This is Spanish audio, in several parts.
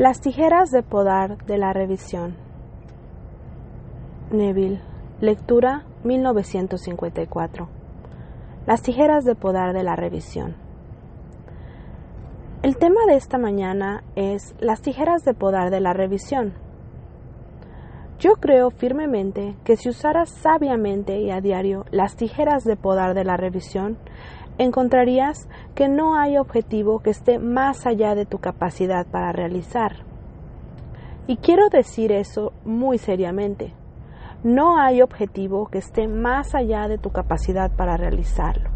Las tijeras de podar de la revisión. Neville. Lectura 1954. Las tijeras de podar de la revisión. El tema de esta mañana es las tijeras de podar de la revisión. Yo creo firmemente que si usaras sabiamente y a diario las tijeras de podar de la revisión, encontrarías que no hay objetivo que esté más allá de tu capacidad para realizar. Y quiero decir eso muy seriamente. No hay objetivo que esté más allá de tu capacidad para realizarlo.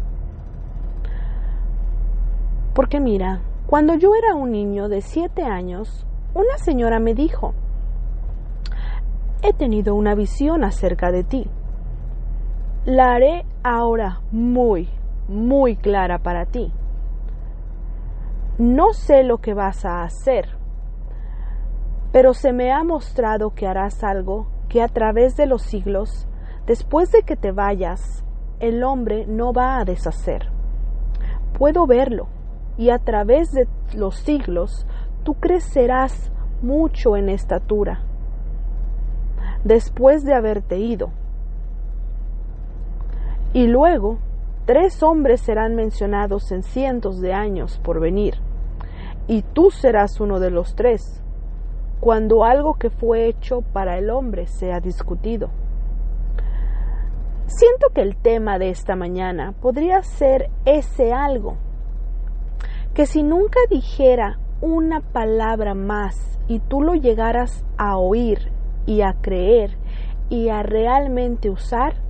Porque mira, cuando yo era un niño de siete años, una señora me dijo, he tenido una visión acerca de ti. La haré ahora muy, muy clara para ti. No sé lo que vas a hacer, pero se me ha mostrado que harás algo que a través de los siglos, después de que te vayas, el hombre no va a deshacer. Puedo verlo, y a través de los siglos tú crecerás mucho en estatura. Después de haberte ido. Y luego Tres hombres serán mencionados en cientos de años por venir, y tú serás uno de los tres, cuando algo que fue hecho para el hombre sea discutido. Siento que el tema de esta mañana podría ser ese algo, que si nunca dijera una palabra más y tú lo llegaras a oír y a creer y a realmente usar,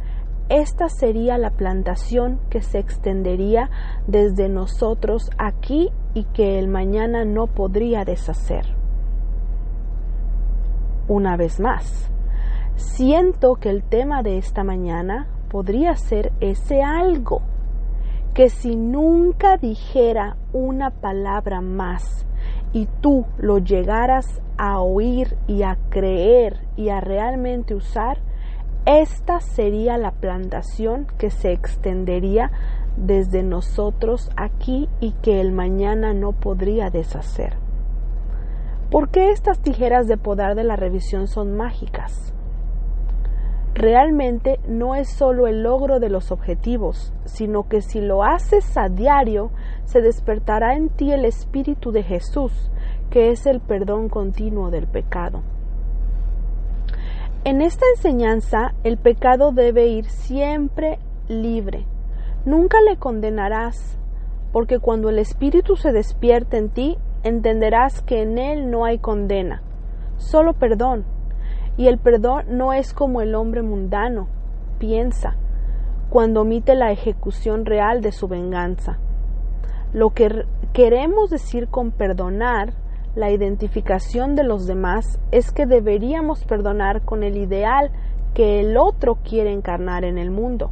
esta sería la plantación que se extendería desde nosotros aquí y que el mañana no podría deshacer. Una vez más, siento que el tema de esta mañana podría ser ese algo, que si nunca dijera una palabra más y tú lo llegaras a oír y a creer y a realmente usar, esta sería la plantación que se extendería desde nosotros aquí y que el mañana no podría deshacer. ¿Por qué estas tijeras de podar de la revisión son mágicas? Realmente no es solo el logro de los objetivos, sino que si lo haces a diario, se despertará en ti el Espíritu de Jesús, que es el perdón continuo del pecado. En esta enseñanza el pecado debe ir siempre libre. Nunca le condenarás, porque cuando el Espíritu se despierte en ti, entenderás que en él no hay condena, solo perdón. Y el perdón no es como el hombre mundano piensa cuando omite la ejecución real de su venganza. Lo que queremos decir con perdonar la identificación de los demás es que deberíamos perdonar con el ideal que el otro quiere encarnar en el mundo.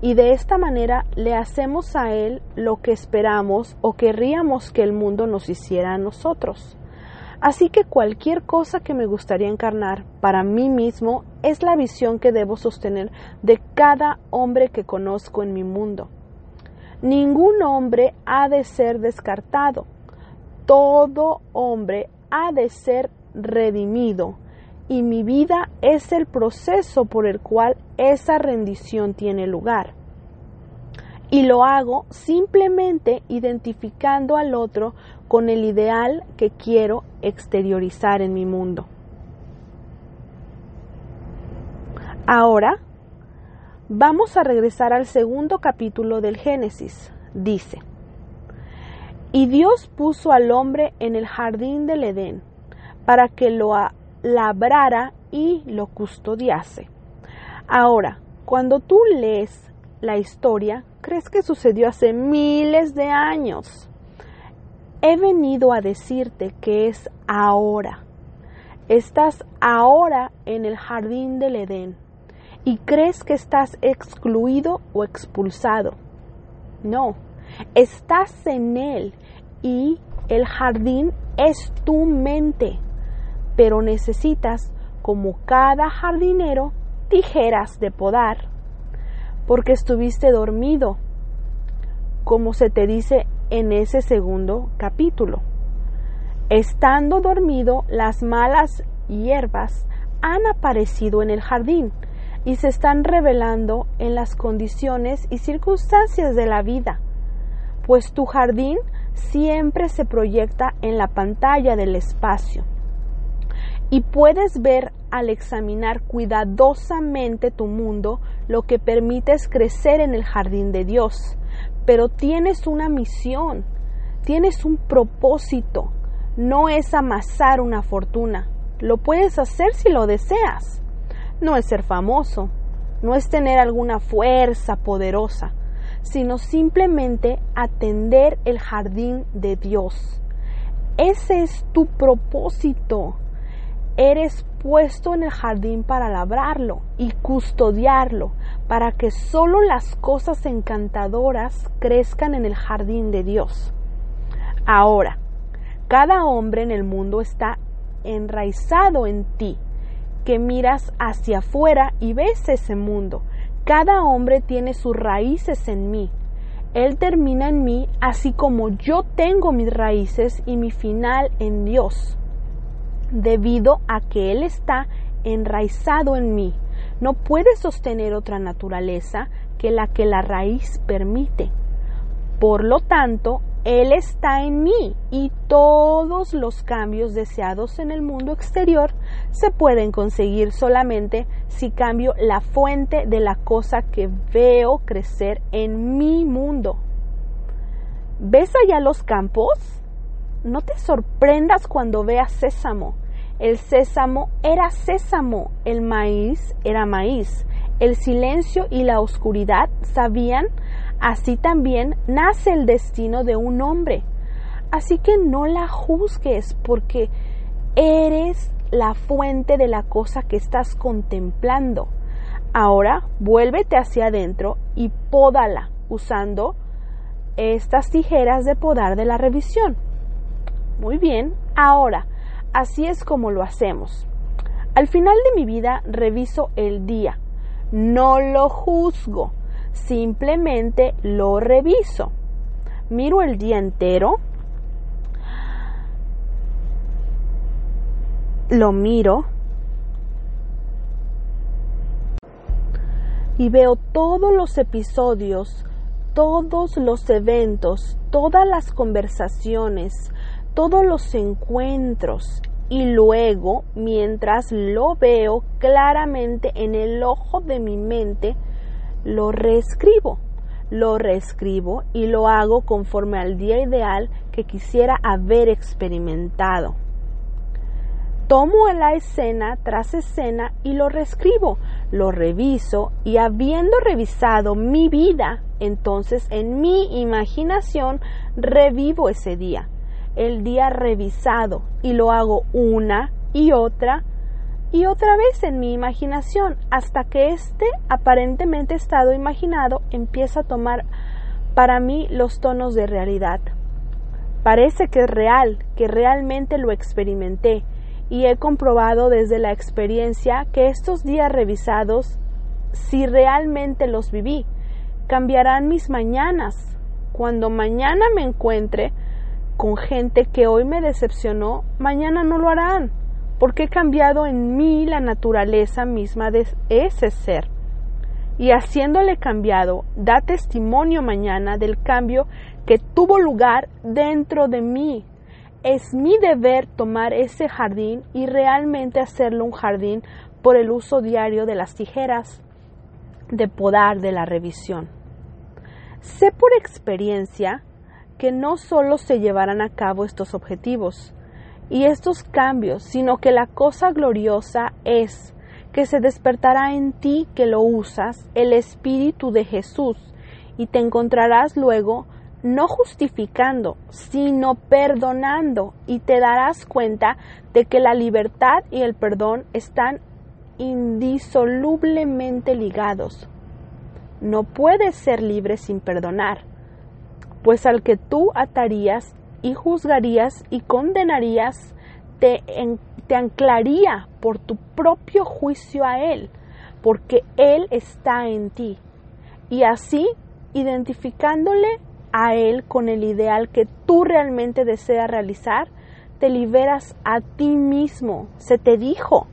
Y de esta manera le hacemos a él lo que esperamos o querríamos que el mundo nos hiciera a nosotros. Así que cualquier cosa que me gustaría encarnar para mí mismo es la visión que debo sostener de cada hombre que conozco en mi mundo. Ningún hombre ha de ser descartado, todo hombre ha de ser redimido y mi vida es el proceso por el cual esa rendición tiene lugar. Y lo hago simplemente identificando al otro con el ideal que quiero exteriorizar en mi mundo. Ahora vamos a regresar al segundo capítulo del Génesis. Dice, y Dios puso al hombre en el jardín del Edén para que lo labrara y lo custodiase. Ahora, cuando tú lees la historia, crees que sucedió hace miles de años. He venido a decirte que es ahora. Estás ahora en el jardín del Edén y crees que estás excluido o expulsado. No, Estás en él y el jardín es tu mente, pero necesitas, como cada jardinero, tijeras de podar, porque estuviste dormido, como se te dice en ese segundo capítulo. Estando dormido, las malas hierbas han aparecido en el jardín y se están revelando en las condiciones y circunstancias de la vida, pues tu jardín siempre se proyecta en la pantalla del espacio. Y puedes ver al examinar cuidadosamente tu mundo lo que permites crecer en el jardín de Dios. Pero tienes una misión, tienes un propósito, no es amasar una fortuna. Lo puedes hacer si lo deseas. No es ser famoso, no es tener alguna fuerza poderosa, sino simplemente atender el jardín de Dios. Ese es tu propósito. Eres puesto en el jardín para labrarlo y custodiarlo, para que solo las cosas encantadoras crezcan en el jardín de Dios. Ahora, cada hombre en el mundo está enraizado en ti, que miras hacia afuera y ves ese mundo. Cada hombre tiene sus raíces en mí. Él termina en mí así como yo tengo mis raíces y mi final en Dios, debido a que Él está enraizado en mí. No puede sostener otra naturaleza que la que la raíz permite. Por lo tanto, él está en mí y todos los cambios deseados en el mundo exterior se pueden conseguir solamente si cambio la fuente de la cosa que veo crecer en mi mundo. ¿Ves allá los campos? No te sorprendas cuando veas sésamo. El sésamo era sésamo, el maíz era maíz. El silencio y la oscuridad sabían Así también nace el destino de un hombre. Así que no la juzgues porque eres la fuente de la cosa que estás contemplando. Ahora vuélvete hacia adentro y pódala usando estas tijeras de podar de la revisión. Muy bien, ahora, así es como lo hacemos. Al final de mi vida reviso el día, no lo juzgo, simplemente lo reviso. Miro el día entero, lo miro. Y veo todos los episodios, todos los eventos, todas las conversaciones, todos los encuentros. Y luego, mientras lo veo claramente en el ojo de mi mente, lo reescribo. Lo reescribo y lo hago conforme al día ideal que quisiera haber experimentado. Tomo la escena tras escena y lo reescribo, lo reviso y habiendo revisado mi vida, entonces en mi imaginación revivo ese día, el día revisado y lo hago una y otra y otra vez en mi imaginación hasta que este aparentemente estado imaginado empieza a tomar para mí los tonos de realidad. Parece que es real, que realmente lo experimenté y he comprobado desde la experiencia que estos días revisados, si realmente los viví, cambiarán mis mañanas. Cuando mañana me encuentre con gente que hoy me decepcionó, mañana no lo harán porque he cambiado en mí la naturaleza misma de ese ser. Y haciéndole cambiado, da testimonio mañana del cambio que tuvo lugar dentro de mí. Es mi deber tomar ese jardín y realmente hacerlo un jardín por el uso diario de las tijeras de podar de la revisión. Sé por experiencia que no solo se llevarán a cabo estos objetivos, y estos cambios, sino que la cosa gloriosa es que se despertará en ti que lo usas el Espíritu de Jesús y te encontrarás luego no justificando, sino perdonando y te darás cuenta de que la libertad y el perdón están indisolublemente ligados. No puedes ser libre sin perdonar, pues al que tú atarías y juzgarías y condenarías, te, te anclaría por tu propio juicio a Él, porque Él está en ti. Y así, identificándole a Él con el ideal que tú realmente deseas realizar, te liberas a ti mismo. Se te dijo,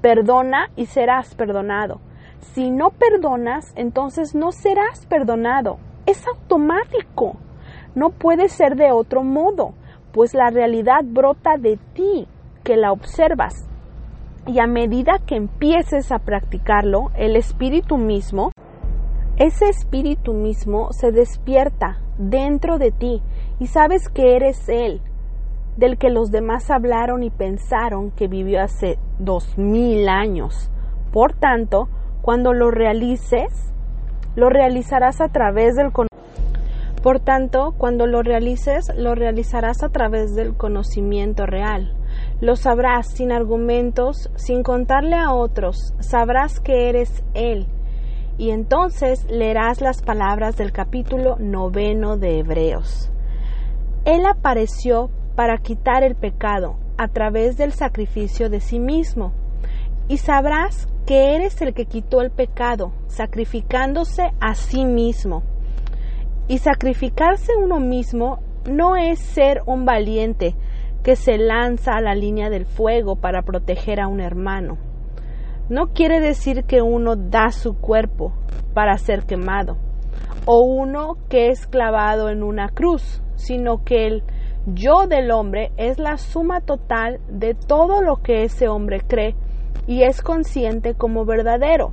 perdona y serás perdonado. Si no perdonas, entonces no serás perdonado. Es automático. No puede ser de otro modo, pues la realidad brota de ti, que la observas. Y a medida que empieces a practicarlo, el espíritu mismo, ese espíritu mismo se despierta dentro de ti y sabes que eres Él, del que los demás hablaron y pensaron que vivió hace dos mil años. Por tanto, cuando lo realices, lo realizarás a través del Por tanto, cuando lo realices, lo realizarás a través del conocimiento real. Lo sabrás sin argumentos, sin contarle a otros, sabrás que eres Él. Y entonces leerás las palabras del capítulo noveno de Hebreos. Él apareció para quitar el pecado a través del sacrificio de sí mismo. Y sabrás que eres el que quitó el pecado, sacrificándose a sí mismo. Y sacrificarse uno mismo no es ser un valiente que se lanza a la línea del fuego para proteger a un hermano. No quiere decir que uno da su cuerpo para ser quemado, o uno que es clavado en una cruz, sino que el yo del hombre es la suma total de todo lo que ese hombre cree y es consciente como verdadero.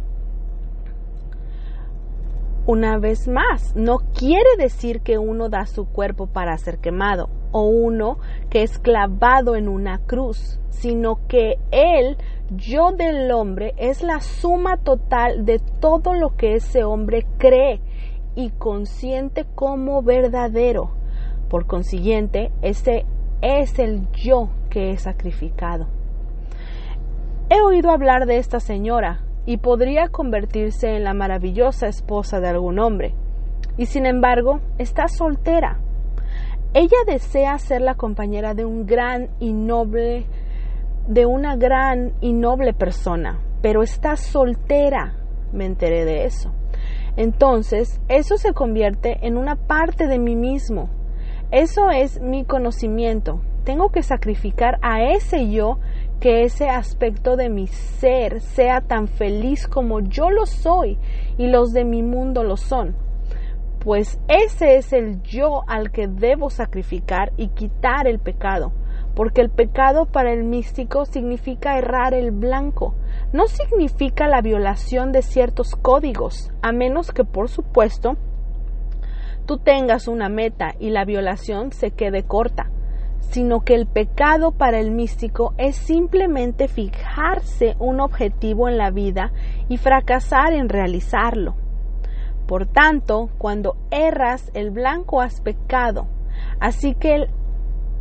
Una vez más, no quiere decir que uno da su cuerpo para ser quemado o uno que es clavado en una cruz, sino que el yo del hombre es la suma total de todo lo que ese hombre cree y consciente como verdadero. Por consiguiente, ese es el yo que es sacrificado. He oído hablar de esta señora y podría convertirse en la maravillosa esposa de algún hombre, y sin embargo está soltera. Ella desea ser la compañera de un gran y noble, de una gran y noble persona, pero está soltera. Me enteré de eso. Entonces, eso se convierte en una parte de mí mismo, eso es mi conocimiento. Tengo que sacrificar a ese yo que ese aspecto de mi ser sea tan feliz como yo lo soy y los de mi mundo lo son. Pues ese es el yo al que debo sacrificar y quitar el pecado, porque el pecado para el místico significa errar el blanco, no significa la violación de ciertos códigos, a menos que por supuesto tú tengas una meta y la violación se quede corta, sino que el pecado para el místico es simplemente fijarse un objetivo en la vida y fracasar en realizarlo. Por tanto, cuando erras, el blanco has pecado. Así que él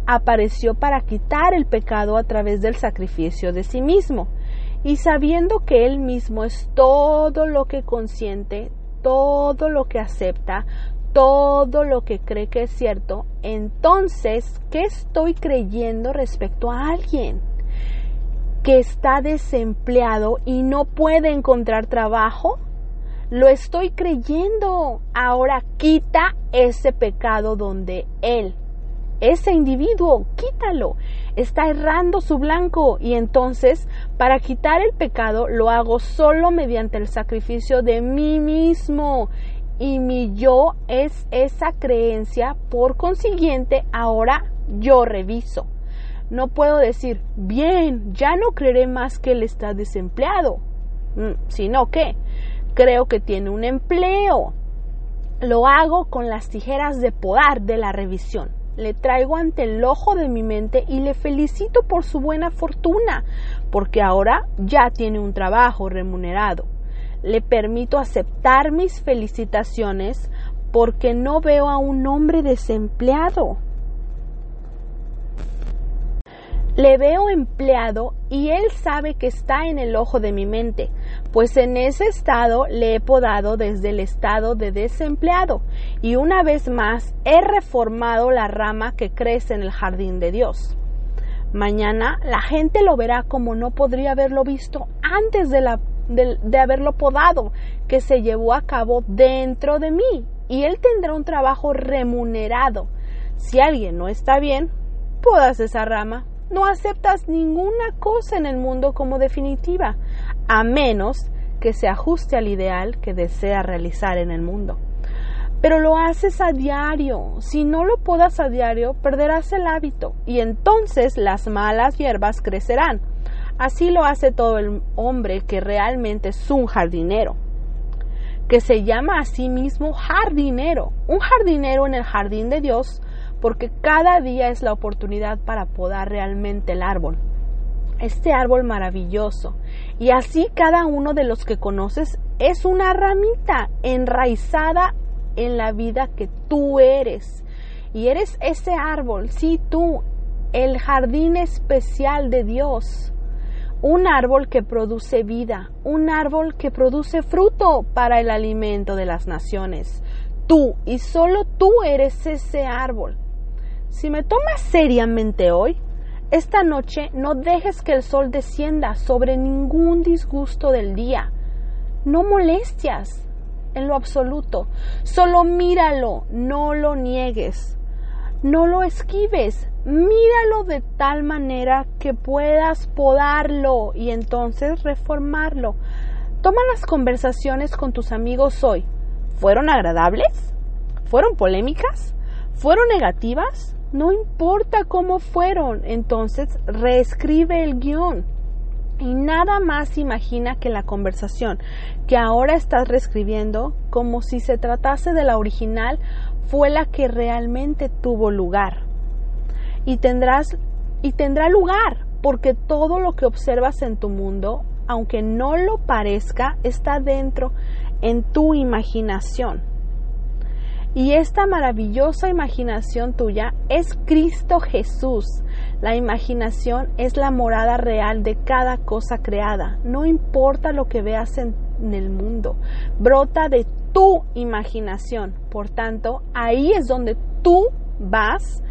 apareció para quitar el pecado a través del sacrificio de sí mismo. Y sabiendo que él mismo es todo lo que consiente, todo lo que acepta, todo lo que cree que es cierto, entonces, ¿qué estoy creyendo respecto a alguien que está desempleado y no puede encontrar trabajo? Lo estoy creyendo. Ahora quita ese pecado donde él, ese individuo, quítalo. Está errando su blanco y entonces para quitar el pecado lo hago solo mediante el sacrificio de mí mismo y mi yo es esa creencia, por consiguiente, ahora yo reviso. No puedo decir, bien, ya no creeré más que él está desempleado, mm, sino que creo que tiene un empleo. Lo hago con las tijeras de podar de la revisión. Le traigo ante el ojo de mi mente y le felicito por su buena fortuna, porque ahora ya tiene un trabajo remunerado le permito aceptar mis felicitaciones porque no veo a un hombre desempleado. Le veo empleado y él sabe que está en el ojo de mi mente, pues en ese estado le he podado desde el estado de desempleado y una vez más he reformado la rama que crece en el jardín de Dios. Mañana la gente lo verá como no podría haberlo visto antes de la de, haberlo podado, que se llevó a cabo dentro de mí y él tendrá un trabajo remunerado. Si alguien no está bien, podas esa rama, no aceptas ninguna cosa en el mundo como definitiva, a menos que se ajuste al ideal que desea realizar en el mundo. Pero lo haces a diario. Si no lo podas a diario, perderás el hábito y entonces las malas hierbas crecerán. Así lo hace todo el hombre que realmente es un jardinero, que se llama a sí mismo jardinero, un jardinero en el jardín de Dios, porque cada día es la oportunidad para podar realmente el árbol este árbol maravilloso. Y así cada uno de los que conoces es una ramita enraizada en la vida que tú eres. Y eres ese árbol, sí tú, el jardín especial de Dios. Un árbol que produce vida, un árbol que produce fruto para el alimento de las naciones. Tú y solo tú eres ese árbol. Si me tomas seriamente hoy, esta noche no dejes que el sol descienda sobre ningún disgusto del día. No molestias en lo absoluto. Solo míralo, no lo niegues. No lo esquives. Míralo de tal manera que puedas podarlo y entonces reformarlo. Toma las conversaciones con tus amigos hoy. ¿Fueron agradables? ¿Fueron polémicas? ¿Fueron negativas? No importa cómo fueron, entonces reescribe el guion. Y nada más imagina que la conversación que ahora estás reescribiendo, como si se tratase de la original, fue la que realmente tuvo lugar. Y tendrás y tendrá lugar, porque todo lo que observas en tu mundo, aunque no lo parezca, está dentro en tu imaginación. Y esta maravillosa imaginación tuya es Cristo Jesús. La imaginación es la morada real de cada cosa creada. No importa lo que veas en, el mundo, brota de tu imaginación. Por tanto, ahí es donde tú vas.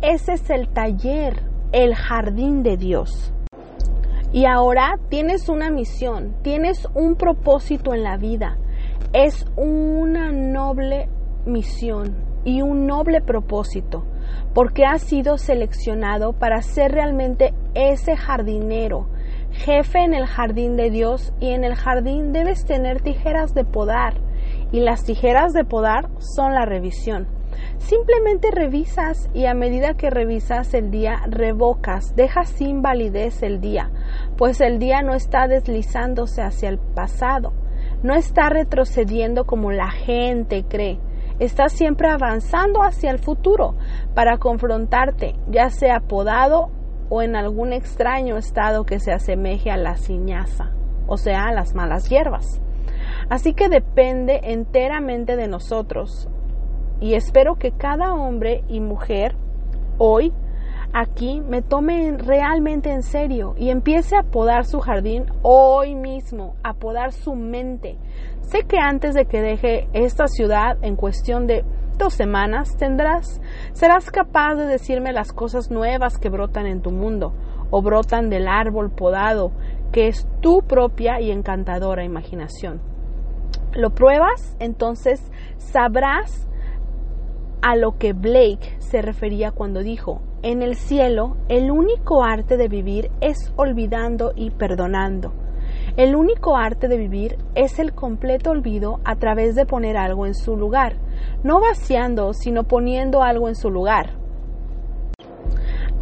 Ese es el taller, el jardín de Dios. Y ahora tienes una misión, tienes un propósito en la vida. Es una noble misión y un noble propósito, porque has sido seleccionado para ser realmente ese jardinero, jefe en el jardín de Dios y en el jardín debes tener tijeras de podar y las tijeras de podar son la revisión. Simplemente revisas y a medida que revisas el día revocas, dejas sin validez el día, pues el día no está deslizándose hacia el pasado, no está retrocediendo como la gente cree, Estás siempre avanzando hacia el futuro para confrontarte, ya sea podado o en algún extraño estado que se asemeje a la ciñaza, o sea, a las malas hierbas. Así que depende enteramente de nosotros. Y espero que cada hombre y mujer hoy aquí me tome realmente en serio y empiece a podar su jardín hoy mismo, a podar su mente. Sé que antes de que deje esta ciudad en cuestión de dos semanas tendrás, serás capaz de decirme las cosas nuevas que brotan en tu mundo o brotan del árbol podado que es tu propia y encantadora imaginación. ¿Lo pruebas? Entonces sabrás a lo que Blake se refería cuando dijo, en el cielo el único arte de vivir es olvidando y perdonando. El único arte de vivir es el completo olvido a través de poner algo en su lugar, no vaciando, sino poniendo algo en su lugar.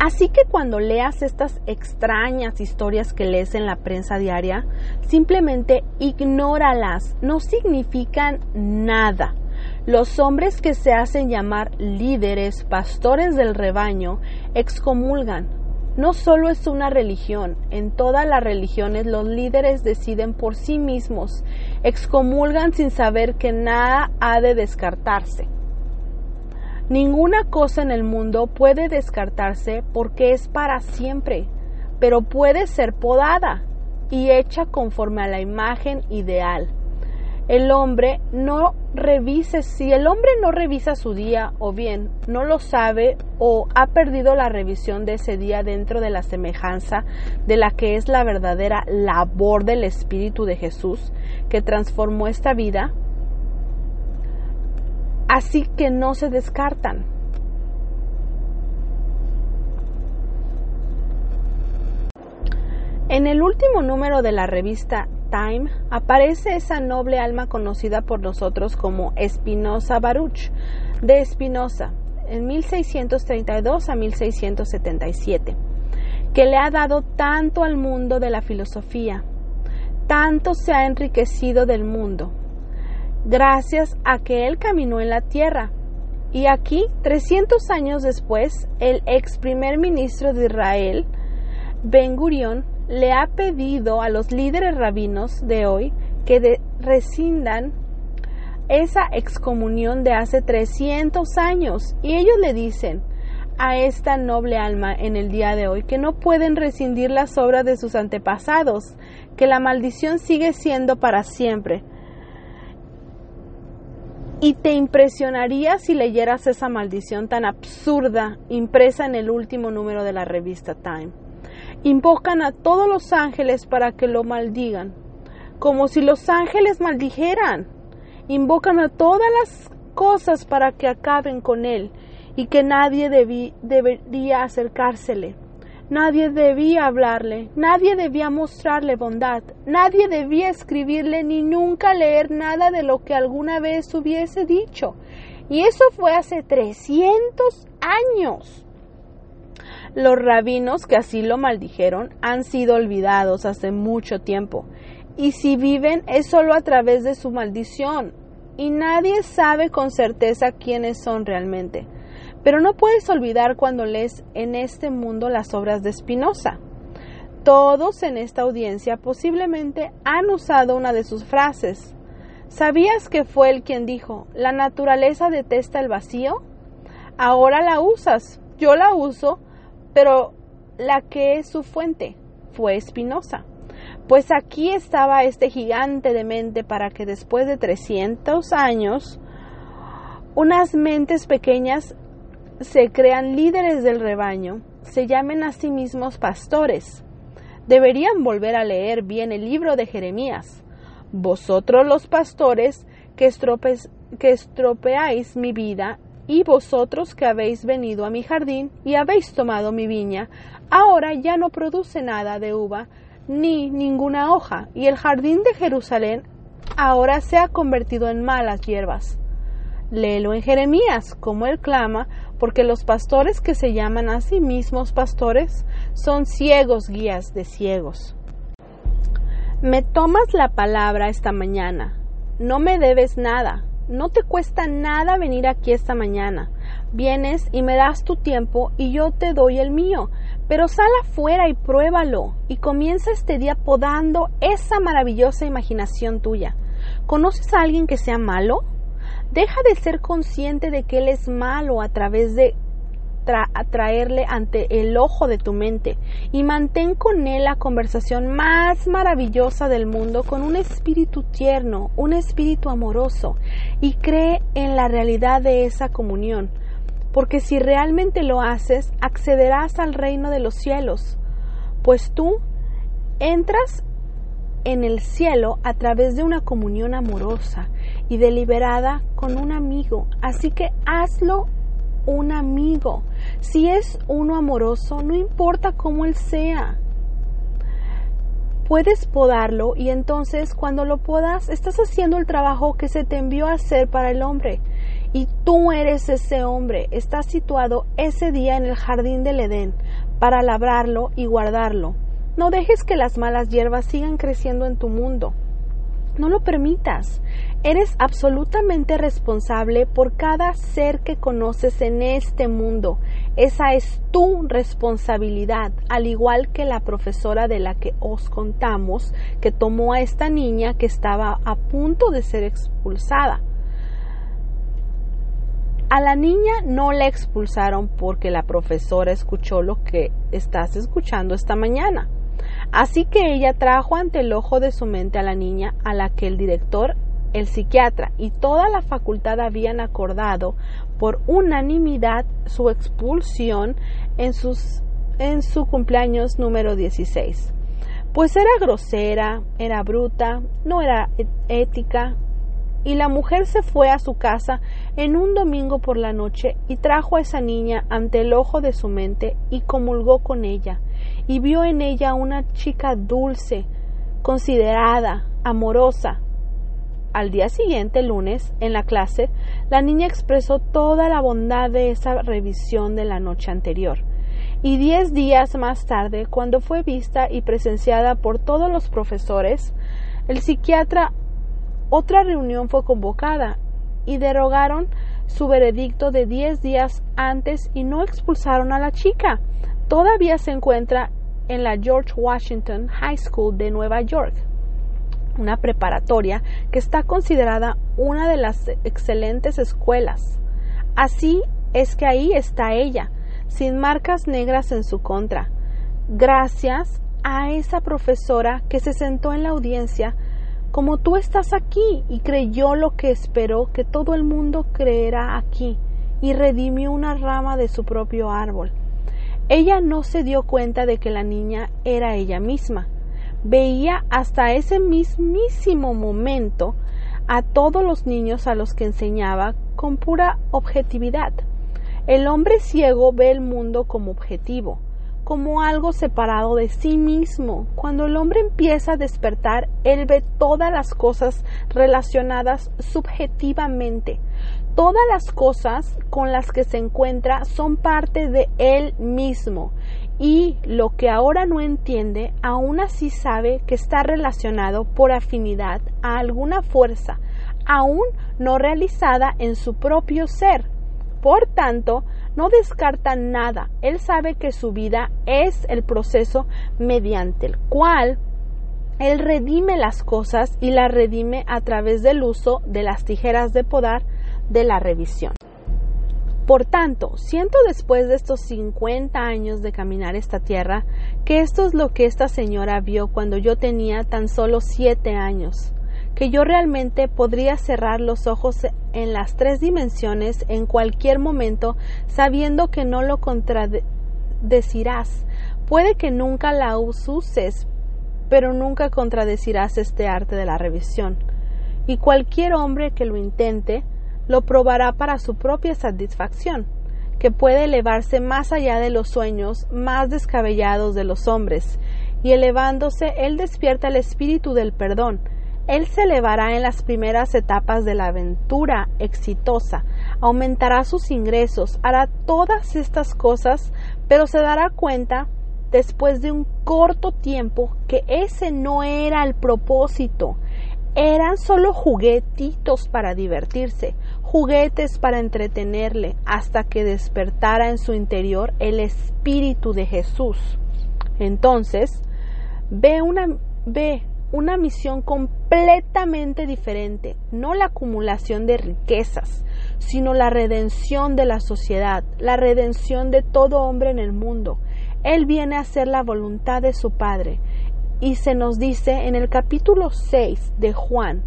Así que cuando leas estas extrañas historias que lees en la prensa diaria, simplemente ignóralas, no significan nada. Los hombres que se hacen llamar líderes, pastores del rebaño, excomulgan. No solo es una religión, en todas las religiones los líderes deciden por sí mismos, excomulgan sin saber que nada ha de descartarse. Ninguna cosa en el mundo puede descartarse porque es para siempre, pero puede ser podada y hecha conforme a la imagen ideal. El hombre no revise, si el hombre no revisa su día o bien no lo sabe o ha perdido la revisión de ese día dentro de la semejanza de la que es la verdadera labor del Espíritu de Jesús que transformó esta vida, Así que no se descartan. En el último número de la revista Time aparece esa noble alma conocida por nosotros como Espinosa Baruch, de Espinosa, en 1632 a 1677, que le ha dado tanto al mundo de la filosofía, tanto se ha enriquecido del mundo, gracias a que él caminó en la tierra. Y aquí, 300 años después, el ex primer ministro de Israel, Ben Gurion, le ha pedido a los líderes rabinos de hoy que rescindan esa excomunión de hace 300 años. Y ellos le dicen a esta noble alma en el día de hoy que no pueden rescindir las obras de sus antepasados, que la maldición sigue siendo para siempre. Y te impresionaría si leyeras esa maldición tan absurda impresa en el último número de la revista Time. Invocan a todos los ángeles para que lo maldigan, como si los ángeles maldijeran. Invocan a todas las cosas para que acaben con él y que nadie debería acercársele. Nadie debía hablarle, nadie debía mostrarle bondad, nadie debía escribirle ni nunca leer nada de lo que alguna vez hubiese dicho. Y eso fue hace 300 años. Los rabinos que así lo maldijeron han sido olvidados hace mucho tiempo. Y si viven es solo a través de su maldición. Y nadie sabe con certeza quiénes son realmente. Pero no puedes olvidar cuando lees en este mundo las obras de Spinoza. Todos en esta audiencia posiblemente han usado una de sus frases. ¿Sabías que fue él quien dijo, la naturaleza detesta el vacío? Ahora la usas, yo la uso, pero la que es su fuente fue Spinoza. Pues aquí estaba este gigante de mente para que después de 300 años unas mentes pequeñas se crean líderes del rebaño, se llamen a sí mismos pastores. Deberían volver a leer bien el libro de Jeremías. Vosotros los pastores que, que estropeáis mi vida, y vosotros que habéis venido a mi jardín y habéis tomado mi viña, ahora ya no produce nada de uva, ni ninguna hoja, y el jardín de Jerusalén ahora se ha convertido en malas hierbas. Léelo en Jeremías, como él clama, porque los pastores que se llaman a sí mismos pastores son ciegos guías de ciegos. Me tomas la palabra esta mañana. No me debes nada. No te cuesta nada venir aquí esta mañana. Vienes y me das tu tiempo y yo te doy el mío. Pero sal afuera y pruébalo y comienza este día podando esa maravillosa imaginación tuya. ¿Conoces a alguien que sea malo? Deja de ser consciente de que Él es malo a través de atraerle ante el ojo de tu mente y mantén con Él la conversación más maravillosa del mundo con un espíritu tierno, un espíritu amoroso y cree en la realidad de esa comunión. Porque si realmente lo haces, accederás al reino de los cielos, pues tú entras en el cielo a través de una comunión amorosa y deliberada con un amigo. Así que hazlo un amigo. Si es uno amoroso, no importa cómo él sea. Puedes podarlo y entonces cuando lo podas estás haciendo el trabajo que se te envió a hacer para el hombre. Y tú eres ese hombre. Estás situado ese día en el jardín del Edén para labrarlo y guardarlo. No dejes que las malas hierbas sigan creciendo en tu mundo. No lo permitas. Eres absolutamente responsable por cada ser que conoces en este mundo. Esa es tu responsabilidad, al igual que la profesora de la que os contamos, que tomó a esta niña que estaba a punto de ser expulsada. A la niña no la expulsaron porque la profesora escuchó lo que estás escuchando esta mañana. Así que ella trajo ante el ojo de su mente a la niña a la que el director, el psiquiatra y toda la facultad habían acordado por unanimidad su expulsión en, sus, en su cumpleaños número 16. Pues era grosera, era bruta, no era ética, y la mujer se fue a su casa en un domingo por la noche y trajo a esa niña ante el ojo de su mente y comulgó con ella y vio en ella una chica dulce, considerada, amorosa. Al día siguiente, lunes, en la clase, la niña expresó toda la bondad de esa revisión de la noche anterior. Y diez días más tarde, cuando fue vista y presenciada por todos los profesores, el psiquiatra otra reunión fue convocada y derogaron su veredicto de diez días antes y no expulsaron a la chica. Todavía se encuentra en la George Washington High School de Nueva York, una preparatoria que está considerada una de las excelentes escuelas. Así es que ahí está ella, sin marcas negras en su contra, gracias a esa profesora que se sentó en la audiencia como tú estás aquí y creyó lo que esperó que todo el mundo creerá aquí y redimió una rama de su propio árbol. Ella no se dio cuenta de que la niña era ella misma. Veía hasta ese mismísimo momento a todos los niños a los que enseñaba con pura objetividad. El hombre ciego ve el mundo como objetivo, como algo separado de sí mismo. Cuando el hombre empieza a despertar, él ve todas las cosas relacionadas subjetivamente. Todas las cosas con las que se encuentra son parte de él mismo y lo que ahora no entiende, aún así sabe que está relacionado por afinidad a alguna fuerza, aún no realizada en su propio ser. Por tanto, no descarta nada. Él sabe que su vida es el proceso mediante el cual él redime las cosas y las redime a través del uso de las tijeras de podar de la revisión. Por tanto, siento después de estos 50 años de caminar esta tierra que esto es lo que esta señora vio cuando yo tenía tan solo siete años que yo realmente podría cerrar los ojos en las tres dimensiones en cualquier momento sabiendo que no lo contradecirás. Puede que nunca la uses, pero nunca contradecirás este arte de la revisión. Y cualquier hombre que lo intente lo probará para su propia satisfacción, que puede elevarse más allá de los sueños más descabellados de los hombres, y elevándose él despierta el espíritu del perdón, él se elevará en las primeras etapas de la aventura exitosa, aumentará sus ingresos, hará todas estas cosas, pero se dará cuenta después de un corto tiempo que ese no era el propósito. Eran solo juguetitos para divertirse, juguetes para entretenerle, hasta que despertara en su interior el Espíritu de Jesús. Entonces, ve una ve una misión completamente diferente, no la acumulación de riquezas, sino la redención de la sociedad, la redención de todo hombre en el mundo. Él viene a hacer la voluntad de su Padre. Y se nos dice en el capítulo 6 de Juan,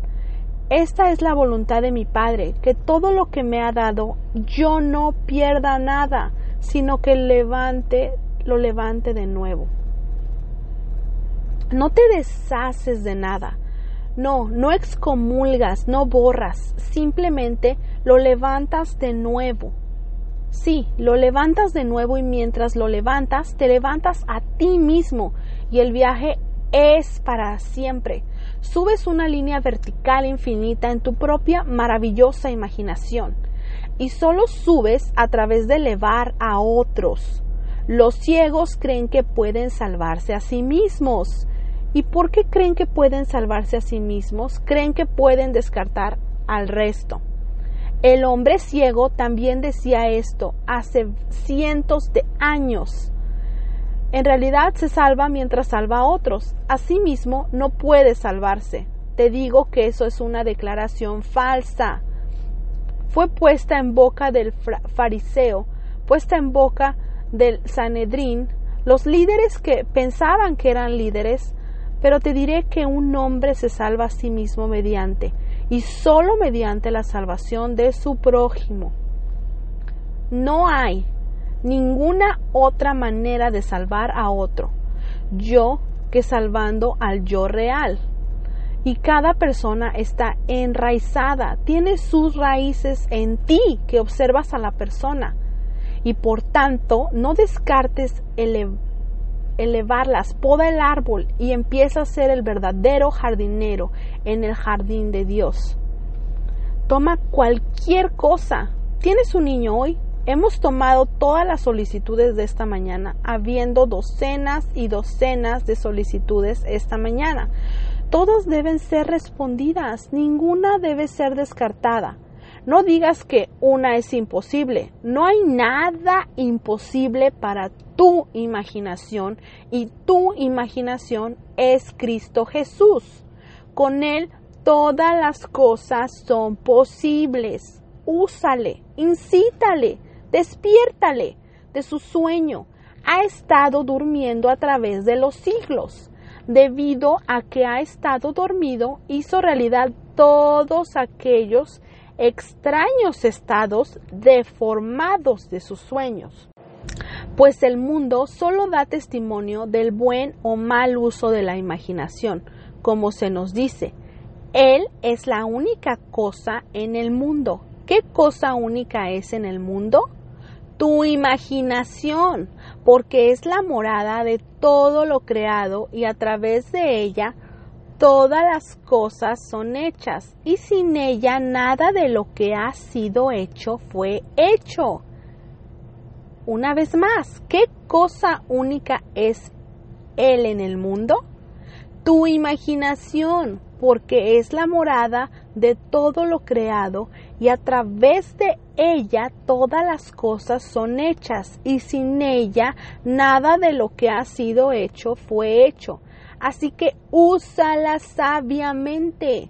esta es la voluntad de mi Padre, que todo lo que me ha dado yo no pierda nada, sino que levante, lo levante de nuevo. No te deshaces de nada. No, no excomulgas, no borras, simplemente lo levantas de nuevo. Sí, lo levantas de nuevo y mientras lo levantas, te levantas a ti mismo y el viaje es para siempre. Subes una línea vertical infinita en tu propia maravillosa imaginación y solo subes a través de elevar a otros. Los ciegos creen que pueden salvarse a sí mismos ¿Y por qué creen que pueden salvarse a sí mismos? Creen que pueden descartar al resto. El hombre ciego también decía esto hace cientos de años. En realidad se salva mientras salva a otros. Asimismo, no puede salvarse. Te digo que eso es una declaración falsa. Fue puesta en boca del fariseo, puesta en boca del Sanedrín, los líderes que pensaban que eran líderes, pero te diré que un hombre se salva a sí mismo mediante, y sólo mediante la salvación de su prójimo. No hay ninguna otra manera de salvar a otro, yo que salvando al yo real. Y cada persona está enraizada, tiene sus raíces en ti que observas a la persona. Y por tanto, no descartes el elevarlas, poda el árbol y empieza a ser el verdadero jardinero en el jardín de Dios. Toma cualquier cosa. ¿Tienes un niño hoy? Hemos tomado todas las solicitudes de esta mañana, habiendo docenas y docenas de solicitudes esta mañana. Todas deben ser respondidas, ninguna debe ser descartada. No digas que una es imposible. No hay nada imposible para tu imaginación y tu imaginación es Cristo Jesús. Con Él todas las cosas son posibles. Úsale, incítale, despiértale de su sueño. Ha estado durmiendo a través de los siglos. Debido a que ha estado dormido, hizo realidad todos aquellos extraños estados deformados de sus sueños. Pues el mundo solo da testimonio del buen o mal uso de la imaginación, como se nos dice. Él es la única cosa en el mundo. ¿Qué cosa única es en el mundo? Tu imaginación, porque es la morada de todo lo creado y a través de ella todas las cosas son hechas y sin ella nada de lo que ha sido hecho fue hecho. Una vez más, ¿qué cosa única es Él en el mundo? Tu imaginación, porque es la morada de todo lo creado y a través de ella todas las cosas son hechas y sin ella nada de lo que ha sido hecho fue hecho. Así que úsala sabiamente,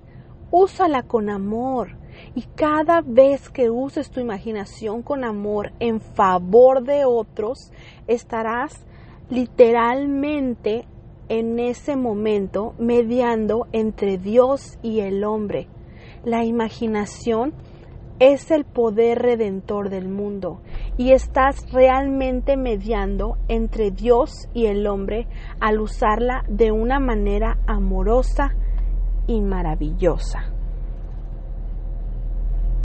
úsala con amor. Y cada vez que uses tu imaginación con amor en favor de otros, estarás literalmente en ese momento mediando entre Dios y el hombre. La imaginación es el poder redentor del mundo y estás realmente mediando entre Dios y el hombre al usarla de una manera amorosa y maravillosa.